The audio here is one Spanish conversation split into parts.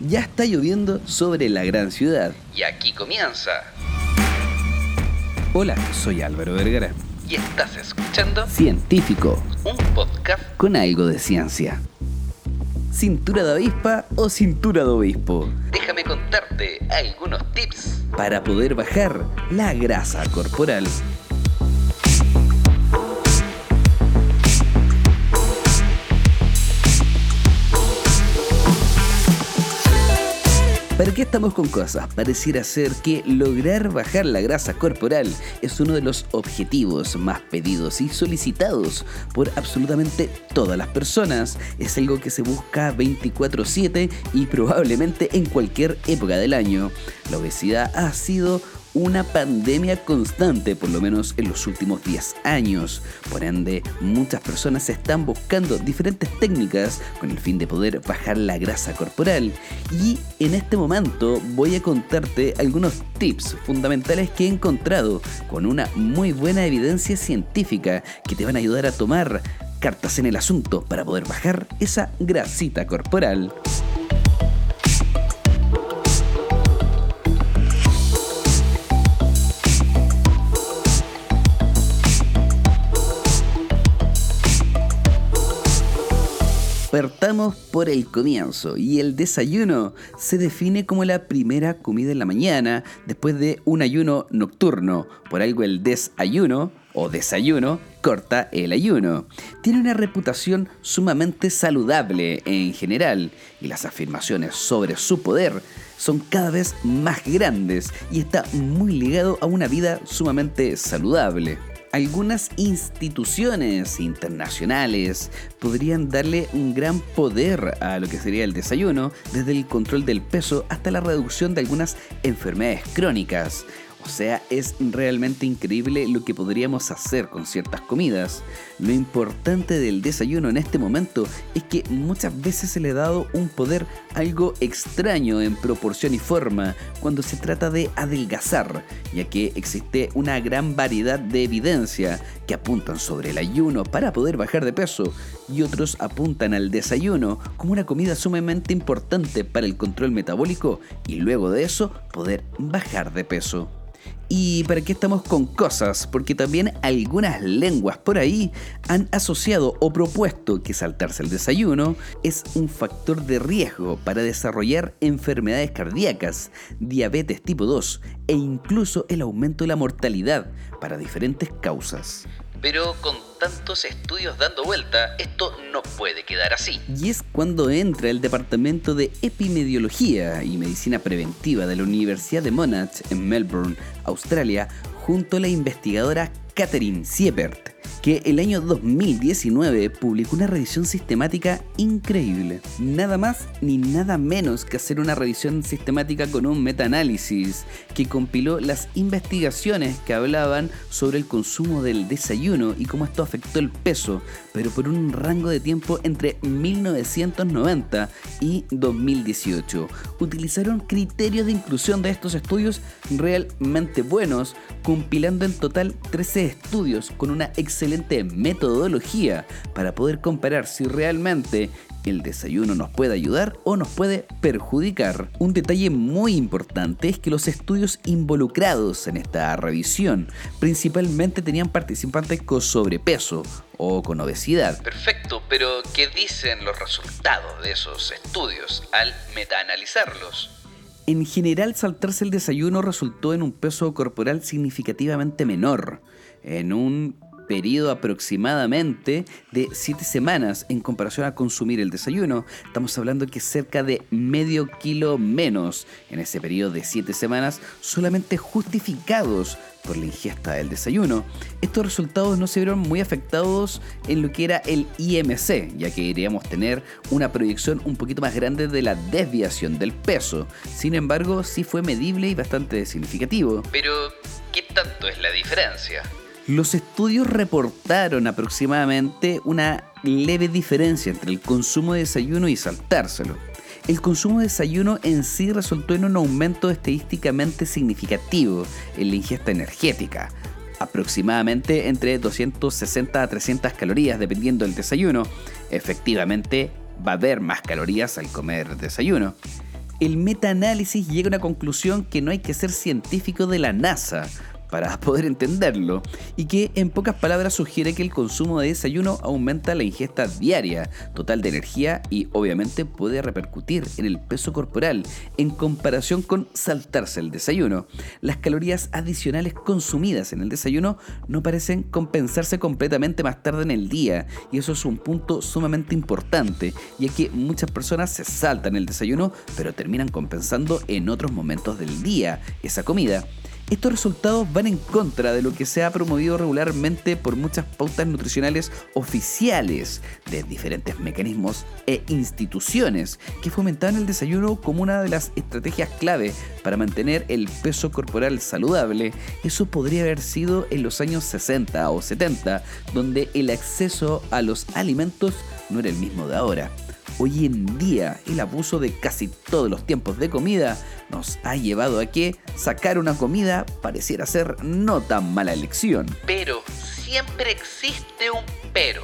Ya está lloviendo sobre la gran ciudad. Y aquí comienza. Hola, soy Álvaro Vergara. Y estás escuchando Científico, un podcast con algo de ciencia. ¿Cintura de avispa o cintura de obispo? Déjame contarte algunos tips para poder bajar la grasa corporal. ¿Para qué estamos con cosas? Pareciera ser que lograr bajar la grasa corporal es uno de los objetivos más pedidos y solicitados por absolutamente todas las personas. Es algo que se busca 24/7 y probablemente en cualquier época del año. La obesidad ha sido una pandemia constante, por lo menos en los últimos 10 años. Por ende, muchas personas están buscando diferentes técnicas con el fin de poder bajar la grasa corporal. Y en este momento voy a contarte algunos tips fundamentales que he encontrado con una muy buena evidencia científica que te van a ayudar a tomar cartas en el asunto para poder bajar esa grasita corporal. Partamos por el comienzo y el desayuno se define como la primera comida en la mañana después de un ayuno nocturno. Por algo el desayuno o desayuno corta el ayuno. Tiene una reputación sumamente saludable en general y las afirmaciones sobre su poder son cada vez más grandes y está muy ligado a una vida sumamente saludable algunas instituciones internacionales podrían darle un gran poder a lo que sería el desayuno, desde el control del peso hasta la reducción de algunas enfermedades crónicas. O sea, es realmente increíble lo que podríamos hacer con ciertas comidas. Lo importante del desayuno en este momento es que muchas veces se le ha dado un poder algo extraño en proporción y forma cuando se trata de adelgazar, ya que existe una gran variedad de evidencia que apuntan sobre el ayuno para poder bajar de peso y otros apuntan al desayuno como una comida sumamente importante para el control metabólico y luego de eso poder bajar de peso. ¿Y para qué estamos con cosas? Porque también algunas lenguas por ahí han asociado o propuesto que saltarse el desayuno es un factor de riesgo para desarrollar enfermedades cardíacas, diabetes tipo 2 e incluso el aumento de la mortalidad para diferentes causas. Pero con tantos estudios dando vuelta, esto puede quedar así. Y es cuando entra el Departamento de Epidemiología y Medicina Preventiva de la Universidad de Monash en Melbourne, Australia, junto a la investigadora Catherine Siebert que el año 2019 publicó una revisión sistemática increíble. Nada más ni nada menos que hacer una revisión sistemática con un metaanálisis que compiló las investigaciones que hablaban sobre el consumo del desayuno y cómo esto afectó el peso, pero por un rango de tiempo entre 1990 y 2018. Utilizaron criterios de inclusión de estos estudios realmente buenos, compilando en total 13 estudios con una excelente excelente metodología para poder comparar si realmente el desayuno nos puede ayudar o nos puede perjudicar. Un detalle muy importante es que los estudios involucrados en esta revisión principalmente tenían participantes con sobrepeso o con obesidad. Perfecto, pero ¿qué dicen los resultados de esos estudios al metaanalizarlos? En general, saltarse el desayuno resultó en un peso corporal significativamente menor, en un periodo aproximadamente de 7 semanas en comparación a consumir el desayuno. Estamos hablando que cerca de medio kilo menos en ese periodo de 7 semanas solamente justificados por la ingesta del desayuno. Estos resultados no se vieron muy afectados en lo que era el IMC, ya que iríamos tener una proyección un poquito más grande de la desviación del peso. Sin embargo, sí fue medible y bastante significativo. Pero, ¿qué tanto es la diferencia? Los estudios reportaron aproximadamente una leve diferencia entre el consumo de desayuno y saltárselo. El consumo de desayuno en sí resultó en un aumento estadísticamente significativo en la ingesta energética, aproximadamente entre 260 a 300 calorías dependiendo del desayuno. Efectivamente, va a haber más calorías al comer desayuno. El metaanálisis llega a una conclusión que no hay que ser científico de la NASA para poder entenderlo, y que en pocas palabras sugiere que el consumo de desayuno aumenta la ingesta diaria total de energía y obviamente puede repercutir en el peso corporal en comparación con saltarse el desayuno. Las calorías adicionales consumidas en el desayuno no parecen compensarse completamente más tarde en el día, y eso es un punto sumamente importante, ya que muchas personas se saltan el desayuno, pero terminan compensando en otros momentos del día esa comida. Estos resultados van en contra de lo que se ha promovido regularmente por muchas pautas nutricionales oficiales de diferentes mecanismos e instituciones que fomentaban el desayuno como una de las estrategias clave para mantener el peso corporal saludable. Eso podría haber sido en los años 60 o 70, donde el acceso a los alimentos no era el mismo de ahora. Hoy en día el abuso de casi todos los tiempos de comida nos ha llevado a que sacar una comida pareciera ser no tan mala elección. Pero siempre existe un pero.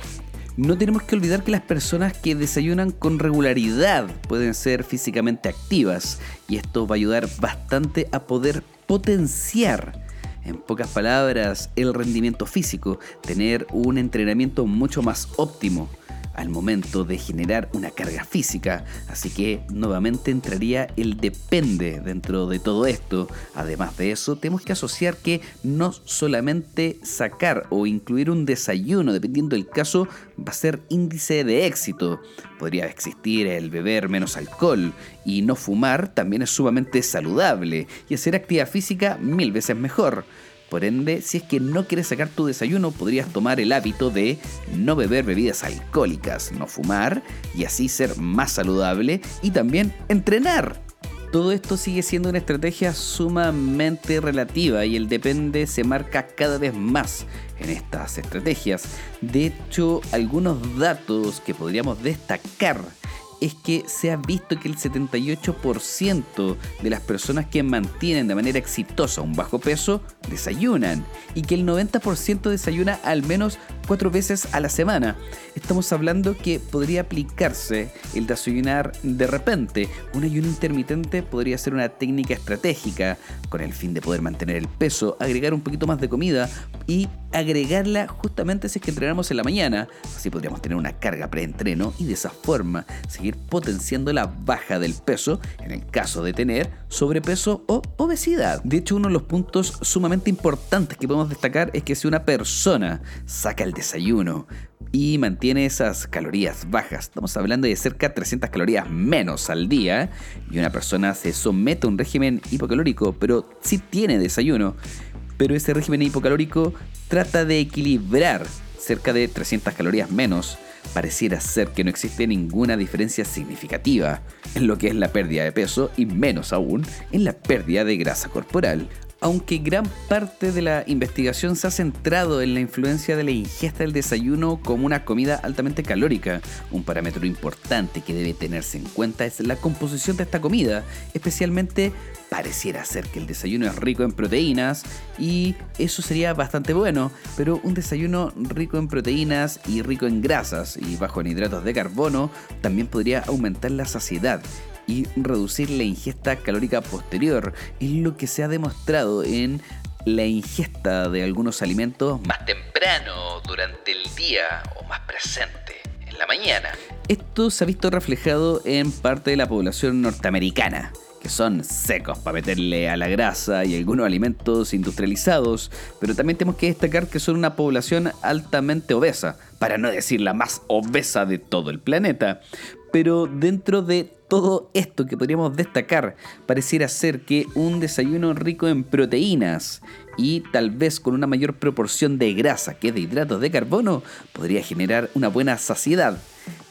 No tenemos que olvidar que las personas que desayunan con regularidad pueden ser físicamente activas y esto va a ayudar bastante a poder potenciar en pocas palabras, el rendimiento físico, tener un entrenamiento mucho más óptimo al momento de generar una carga física, así que nuevamente entraría el depende dentro de todo esto. Además de eso, tenemos que asociar que no solamente sacar o incluir un desayuno, dependiendo del caso, va a ser índice de éxito. Podría existir el beber menos alcohol y no fumar también es sumamente saludable y hacer actividad física mil veces mejor. Por ende, si es que no quieres sacar tu desayuno, podrías tomar el hábito de no beber bebidas alcohólicas, no fumar y así ser más saludable y también entrenar. Todo esto sigue siendo una estrategia sumamente relativa y el depende se marca cada vez más en estas estrategias. De hecho, algunos datos que podríamos destacar es que se ha visto que el 78% de las personas que mantienen de manera exitosa un bajo peso desayunan y que el 90% desayuna al menos cuatro veces a la semana. Estamos hablando que podría aplicarse el desayunar de repente. Un ayuno intermitente podría ser una técnica estratégica con el fin de poder mantener el peso, agregar un poquito más de comida y agregarla justamente si es que entrenamos en la mañana. Así podríamos tener una carga preentreno y de esa forma seguir potenciando la baja del peso en el caso de tener sobrepeso o obesidad. De hecho, uno de los puntos sumamente importantes que podemos destacar es que si una persona saca el desayuno y mantiene esas calorías bajas, estamos hablando de cerca de 300 calorías menos al día, y una persona se somete a un régimen hipocalórico, pero sí tiene desayuno, pero ese régimen hipocalórico trata de equilibrar cerca de 300 calorías menos, pareciera ser que no existe ninguna diferencia significativa en lo que es la pérdida de peso y menos aún en la pérdida de grasa corporal aunque gran parte de la investigación se ha centrado en la influencia de la ingesta del desayuno como una comida altamente calórica, un parámetro importante que debe tenerse en cuenta es la composición de esta comida, especialmente pareciera ser que el desayuno es rico en proteínas y eso sería bastante bueno, pero un desayuno rico en proteínas y rico en grasas y bajo en hidratos de carbono también podría aumentar la saciedad y reducir la ingesta calórica posterior. Es lo que se ha demostrado en la ingesta de algunos alimentos más temprano durante el día o más presente en la mañana. Esto se ha visto reflejado en parte de la población norteamericana que son secos para meterle a la grasa y algunos alimentos industrializados, pero también tenemos que destacar que son una población altamente obesa, para no decir la más obesa de todo el planeta. Pero dentro de todo esto que podríamos destacar, pareciera ser que un desayuno rico en proteínas y tal vez con una mayor proporción de grasa que de hidratos de carbono podría generar una buena saciedad.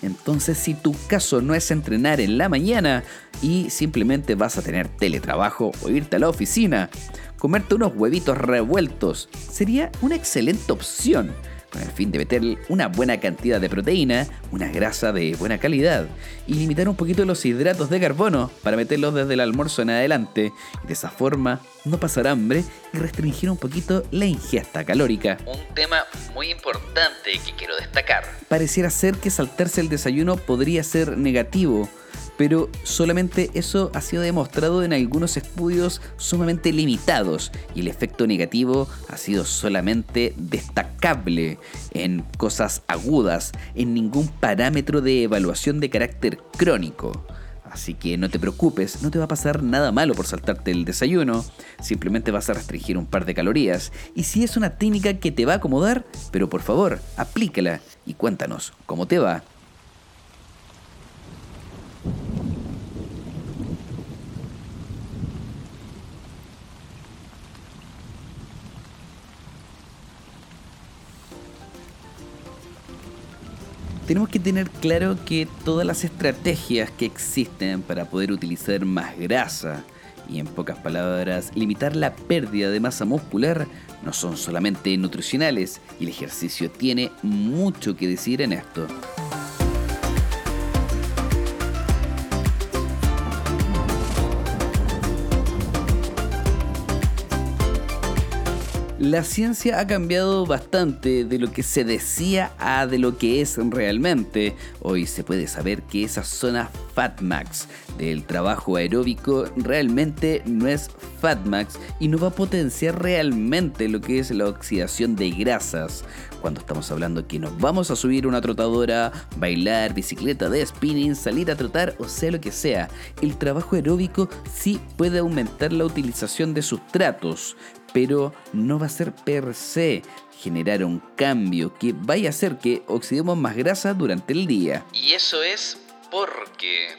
Entonces si tu caso no es entrenar en la mañana y simplemente vas a tener teletrabajo o irte a la oficina, comerte unos huevitos revueltos sería una excelente opción con el fin de meterle una buena cantidad de proteína, una grasa de buena calidad y limitar un poquito los hidratos de carbono para meterlos desde el almuerzo en adelante y de esa forma no pasar hambre y restringir un poquito la ingesta calórica. Un tema muy importante que quiero destacar. Pareciera ser que saltarse el desayuno podría ser negativo pero solamente eso ha sido demostrado en algunos estudios sumamente limitados y el efecto negativo ha sido solamente destacable en cosas agudas, en ningún parámetro de evaluación de carácter crónico. Así que no te preocupes, no te va a pasar nada malo por saltarte el desayuno, simplemente vas a restringir un par de calorías. Y si es una técnica que te va a acomodar, pero por favor, aplícala y cuéntanos cómo te va. Tenemos que tener claro que todas las estrategias que existen para poder utilizar más grasa y en pocas palabras limitar la pérdida de masa muscular no son solamente nutricionales y el ejercicio tiene mucho que decir en esto. La ciencia ha cambiado bastante de lo que se decía a de lo que es realmente. Hoy se puede saber que esa zona FatMax del trabajo aeróbico realmente no es FatMax y no va a potenciar realmente lo que es la oxidación de grasas. Cuando estamos hablando que nos vamos a subir una trotadora, bailar, bicicleta de spinning, salir a trotar o sea lo que sea, el trabajo aeróbico sí puede aumentar la utilización de sustratos, pero no va a ser per se generar un cambio que vaya a hacer que oxidemos más grasa durante el día. Y eso es porque...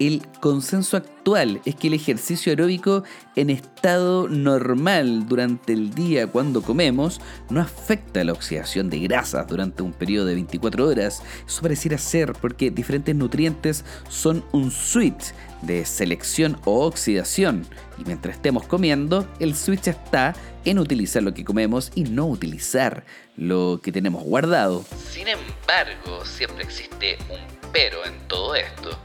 El consenso actual es que el ejercicio aeróbico en estado normal durante el día cuando comemos no afecta la oxidación de grasas durante un periodo de 24 horas. Eso pareciera ser porque diferentes nutrientes son un switch de selección o oxidación. Y mientras estemos comiendo, el switch está en utilizar lo que comemos y no utilizar lo que tenemos guardado. Sin embargo, siempre existe un pero en todo esto.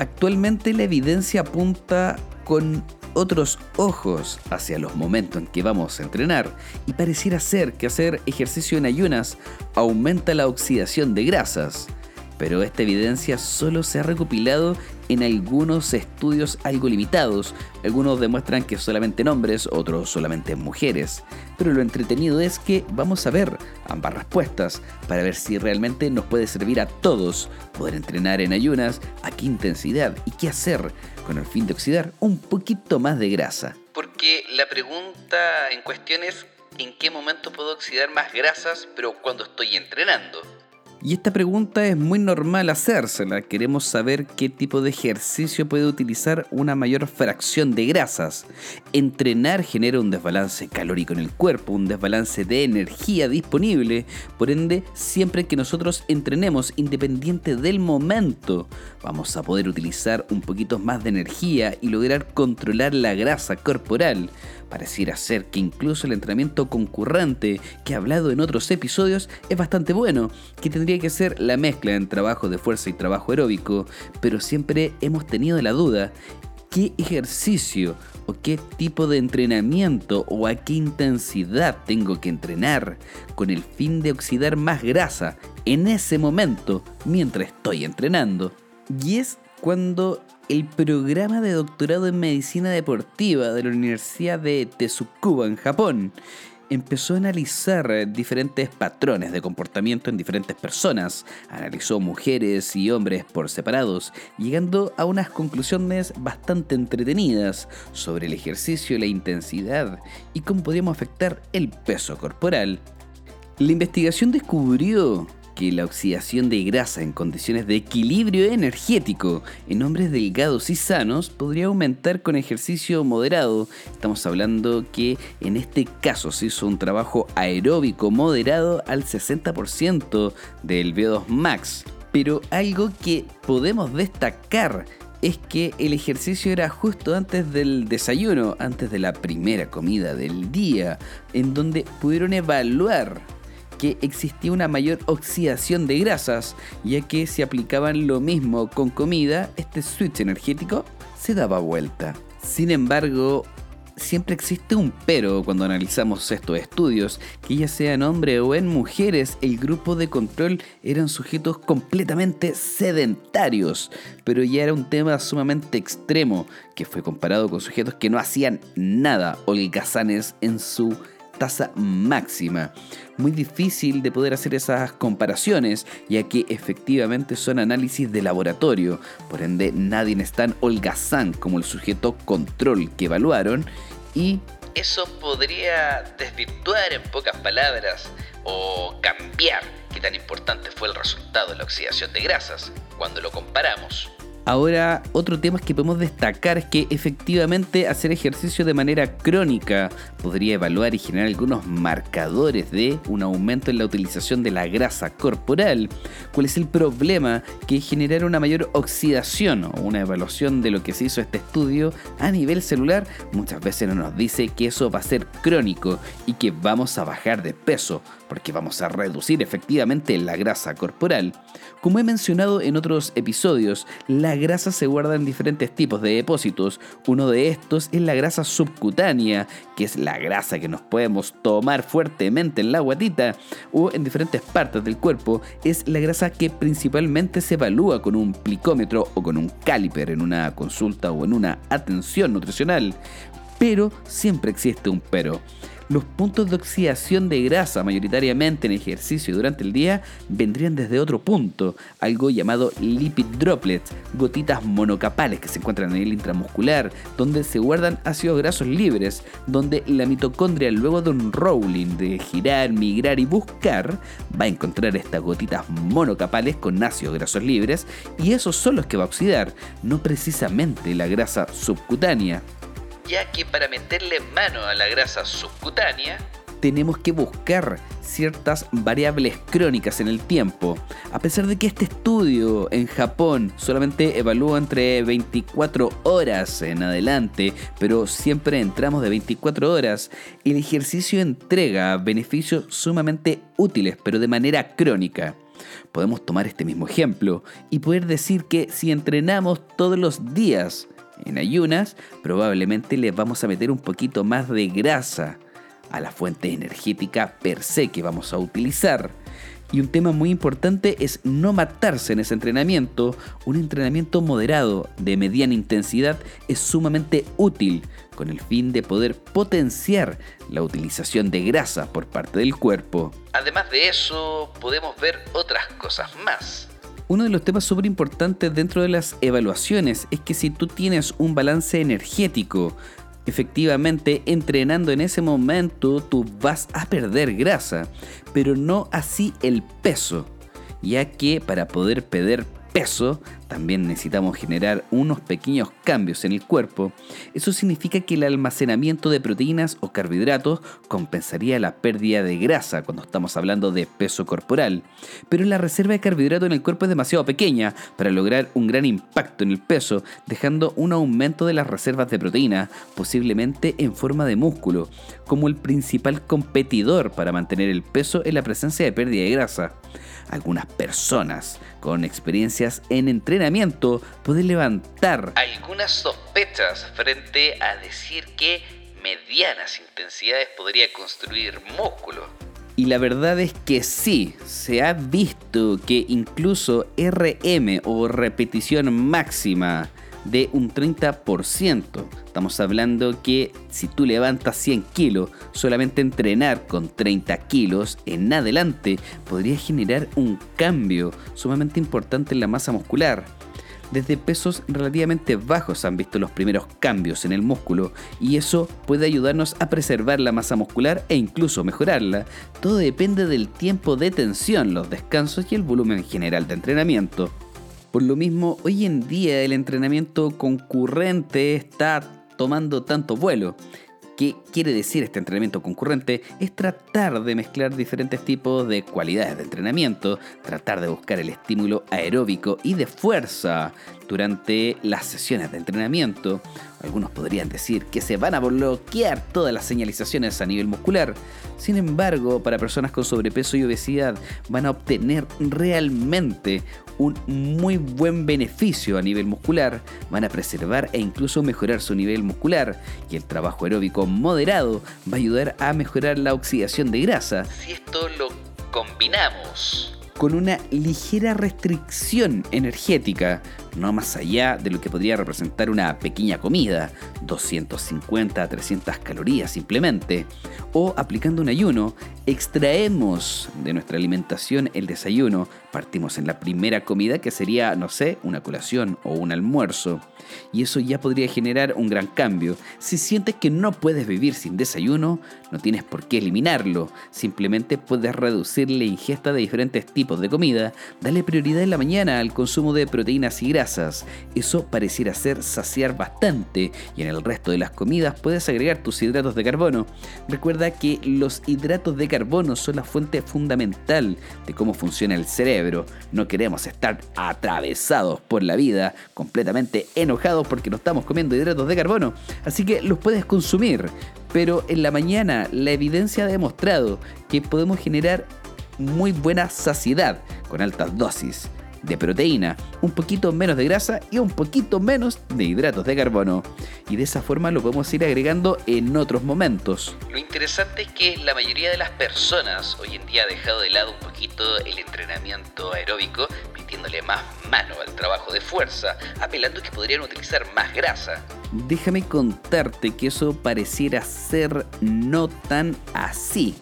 Actualmente la evidencia apunta con otros ojos hacia los momentos en que vamos a entrenar. Y pareciera ser que hacer ejercicio en ayunas aumenta la oxidación de grasas. Pero esta evidencia solo se ha recopilado en algunos estudios algo limitados. Algunos demuestran que solamente en hombres, otros solamente en mujeres. Pero lo entretenido es que vamos a ver ambas respuestas para ver si realmente nos puede servir a todos poder entrenar en ayunas, a qué intensidad y qué hacer con el fin de oxidar un poquito más de grasa. Porque la pregunta en cuestión es ¿en qué momento puedo oxidar más grasas pero cuando estoy entrenando? Y esta pregunta es muy normal hacérsela. Queremos saber qué tipo de ejercicio puede utilizar una mayor fracción de grasas. Entrenar genera un desbalance calórico en el cuerpo, un desbalance de energía disponible. Por ende, siempre que nosotros entrenemos, independiente del momento, vamos a poder utilizar un poquito más de energía y lograr controlar la grasa corporal. Pareciera ser que incluso el entrenamiento concurrente que he hablado en otros episodios es bastante bueno, que tendría que ser la mezcla en trabajo de fuerza y trabajo aeróbico, pero siempre hemos tenido la duda, ¿qué ejercicio o qué tipo de entrenamiento o a qué intensidad tengo que entrenar con el fin de oxidar más grasa en ese momento mientras estoy entrenando? Y es cuando el programa de doctorado en medicina deportiva de la Universidad de Tsukuba en Japón empezó a analizar diferentes patrones de comportamiento en diferentes personas. Analizó mujeres y hombres por separados, llegando a unas conclusiones bastante entretenidas sobre el ejercicio, la intensidad y cómo podíamos afectar el peso corporal. La investigación descubrió que la oxidación de grasa en condiciones de equilibrio energético en hombres delgados y sanos podría aumentar con ejercicio moderado. Estamos hablando que en este caso se hizo un trabajo aeróbico moderado al 60% del V2 max. Pero algo que podemos destacar es que el ejercicio era justo antes del desayuno, antes de la primera comida del día, en donde pudieron evaluar que existía una mayor oxidación de grasas, ya que si aplicaban lo mismo con comida, este switch energético se daba vuelta. Sin embargo, siempre existe un pero cuando analizamos estos estudios, que ya sea en hombres o en mujeres, el grupo de control eran sujetos completamente sedentarios, pero ya era un tema sumamente extremo, que fue comparado con sujetos que no hacían nada holgazanes en su tasa máxima. Muy difícil de poder hacer esas comparaciones, ya que efectivamente son análisis de laboratorio, por ende nadie es tan holgazán como el sujeto control que evaluaron. Y... Eso podría desvirtuar en pocas palabras o cambiar qué tan importante fue el resultado de la oxidación de grasas cuando lo comparamos Ahora, otro tema que podemos destacar es que efectivamente hacer ejercicio de manera crónica podría evaluar y generar algunos marcadores de un aumento en la utilización de la grasa corporal. ¿Cuál es el problema? Que generar una mayor oxidación o una evaluación de lo que se hizo este estudio a nivel celular muchas veces no nos dice que eso va a ser crónico y que vamos a bajar de peso porque vamos a reducir efectivamente la grasa corporal. Como he mencionado en otros episodios, la grasa se guarda en diferentes tipos de depósitos. Uno de estos es la grasa subcutánea, que es la grasa que nos podemos tomar fuertemente en la guatita o en diferentes partes del cuerpo. Es la grasa que principalmente se evalúa con un plicómetro o con un caliper en una consulta o en una atención nutricional. Pero siempre existe un pero los puntos de oxidación de grasa mayoritariamente en ejercicio durante el día vendrían desde otro punto, algo llamado lipid droplets, gotitas monocapales que se encuentran en el intramuscular, donde se guardan ácidos grasos libres, donde la mitocondria luego de un rolling de girar, migrar y buscar, va a encontrar estas gotitas monocapales con ácidos grasos libres y esos son los que va a oxidar, no precisamente la grasa subcutánea ya que para meterle mano a la grasa subcutánea, tenemos que buscar ciertas variables crónicas en el tiempo. A pesar de que este estudio en Japón solamente evalúa entre 24 horas en adelante, pero siempre entramos de 24 horas, el ejercicio entrega beneficios sumamente útiles, pero de manera crónica. Podemos tomar este mismo ejemplo y poder decir que si entrenamos todos los días, en ayunas, probablemente le vamos a meter un poquito más de grasa a la fuente energética per se que vamos a utilizar. Y un tema muy importante es no matarse en ese entrenamiento. Un entrenamiento moderado de mediana intensidad es sumamente útil con el fin de poder potenciar la utilización de grasa por parte del cuerpo. Además de eso, podemos ver otras cosas más. Uno de los temas súper importantes dentro de las evaluaciones es que si tú tienes un balance energético, efectivamente entrenando en ese momento tú vas a perder grasa, pero no así el peso, ya que para poder perder peso, también necesitamos generar unos pequeños cambios en el cuerpo. Eso significa que el almacenamiento de proteínas o carbohidratos compensaría la pérdida de grasa cuando estamos hablando de peso corporal. Pero la reserva de carbohidratos en el cuerpo es demasiado pequeña para lograr un gran impacto en el peso, dejando un aumento de las reservas de proteína, posiblemente en forma de músculo, como el principal competidor para mantener el peso en la presencia de pérdida de grasa. Algunas personas con experiencias en entrenamiento pueden levantar algunas sospechas frente a decir que medianas intensidades podría construir músculo. Y la verdad es que sí, se ha visto que incluso RM o repetición máxima de un 30%. Estamos hablando que si tú levantas 100 kilos, solamente entrenar con 30 kilos en adelante podría generar un cambio sumamente importante en la masa muscular. Desde pesos relativamente bajos han visto los primeros cambios en el músculo y eso puede ayudarnos a preservar la masa muscular e incluso mejorarla. Todo depende del tiempo de tensión, los descansos y el volumen general de entrenamiento. Por lo mismo, hoy en día el entrenamiento concurrente está tomando tanto vuelo. ¿Qué quiere decir este entrenamiento concurrente? Es tratar de mezclar diferentes tipos de cualidades de entrenamiento, tratar de buscar el estímulo aeróbico y de fuerza. durante las sesiones de entrenamiento. Algunos podrían decir que se van a bloquear todas las señalizaciones a nivel muscular. Sin embargo, para personas con sobrepeso y obesidad van a obtener realmente un muy buen beneficio a nivel muscular, van a preservar e incluso mejorar su nivel muscular y el trabajo aeróbico moderado va a ayudar a mejorar la oxidación de grasa. Si esto lo combinamos con una ligera restricción energética, no más allá de lo que podría representar una pequeña comida, 250 a 300 calorías simplemente, o aplicando un ayuno, extraemos de nuestra alimentación el desayuno, partimos en la primera comida que sería, no sé, una colación o un almuerzo, y eso ya podría generar un gran cambio. Si sientes que no puedes vivir sin desayuno, no tienes por qué eliminarlo, simplemente puedes reducir la ingesta de diferentes tipos de comida, dale prioridad en la mañana al consumo de proteínas y grasas, eso pareciera ser saciar bastante y en el resto de las comidas puedes agregar tus hidratos de carbono. Recuerda que los hidratos de carbono son la fuente fundamental de cómo funciona el cerebro. No queremos estar atravesados por la vida completamente enojados porque no estamos comiendo hidratos de carbono, así que los puedes consumir. Pero en la mañana la evidencia ha demostrado que podemos generar muy buena saciedad con altas dosis de proteína, un poquito menos de grasa y un poquito menos de hidratos de carbono. Y de esa forma lo podemos ir agregando en otros momentos. Lo interesante es que la mayoría de las personas hoy en día ha dejado de lado un poquito el entrenamiento aeróbico, metiéndole más mano al trabajo de fuerza, apelando que podrían utilizar más grasa. Déjame contarte que eso pareciera ser no tan así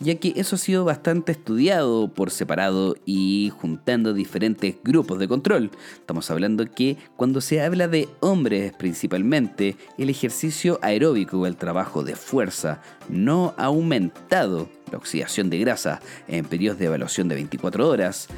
ya que eso ha sido bastante estudiado por separado y juntando diferentes grupos de control. Estamos hablando que cuando se habla de hombres principalmente, el ejercicio aeróbico o el trabajo de fuerza no ha aumentado la oxidación de grasa en periodos de evaluación de 24 horas,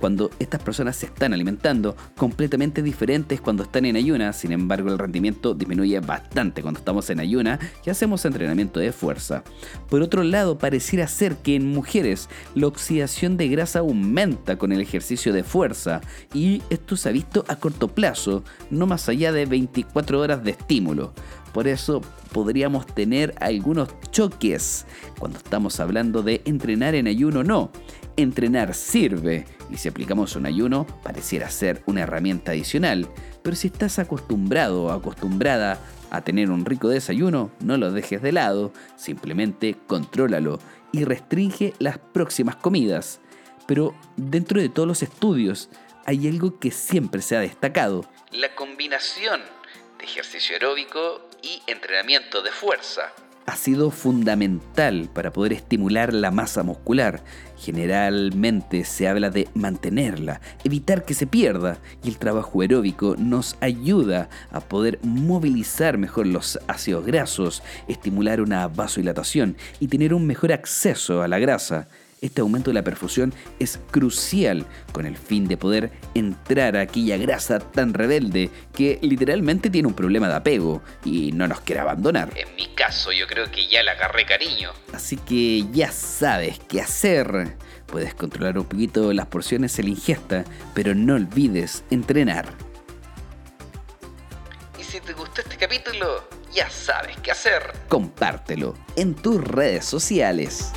cuando estas personas se están alimentando completamente diferentes cuando están en ayuna, sin embargo el rendimiento disminuye bastante cuando estamos en ayuna y hacemos entrenamiento de fuerza. Por otro lado, pareciera ser que en mujeres la oxidación de grasa aumenta con el ejercicio de fuerza y esto se ha visto a corto plazo, no más allá de 24 horas de estímulo. Por eso podríamos tener algunos choques cuando estamos hablando de entrenar en ayuno no. Entrenar sirve y si aplicamos un ayuno pareciera ser una herramienta adicional, pero si estás acostumbrado o acostumbrada a tener un rico desayuno, no lo dejes de lado, simplemente contrólalo y restringe las próximas comidas. Pero dentro de todos los estudios hay algo que siempre se ha destacado. La combinación de ejercicio aeróbico y entrenamiento de fuerza ha sido fundamental para poder estimular la masa muscular. Generalmente se habla de mantenerla, evitar que se pierda y el trabajo aeróbico nos ayuda a poder movilizar mejor los ácidos grasos, estimular una vasodilatación y tener un mejor acceso a la grasa. Este aumento de la perfusión es crucial con el fin de poder entrar a aquella grasa tan rebelde que literalmente tiene un problema de apego y no nos quiere abandonar. En mi caso yo creo que ya le agarré cariño. Así que ya sabes qué hacer. Puedes controlar un poquito las porciones en la ingesta, pero no olvides entrenar. Y si te gustó este capítulo, ya sabes qué hacer. Compártelo en tus redes sociales.